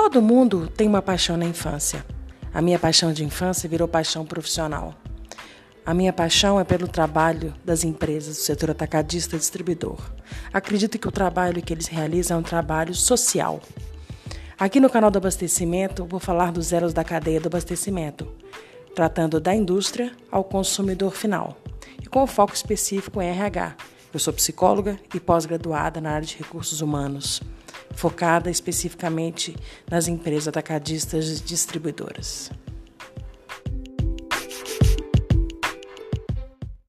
Todo mundo tem uma paixão na infância. A minha paixão de infância virou paixão profissional. A minha paixão é pelo trabalho das empresas do setor atacadista e distribuidor. Acredito que o trabalho que eles realizam é um trabalho social. Aqui no canal do abastecimento, vou falar dos elos da cadeia do abastecimento, tratando da indústria ao consumidor final, e com foco específico em RH. Eu sou psicóloga e pós-graduada na área de recursos humanos, focada especificamente nas empresas atacadistas distribuidoras.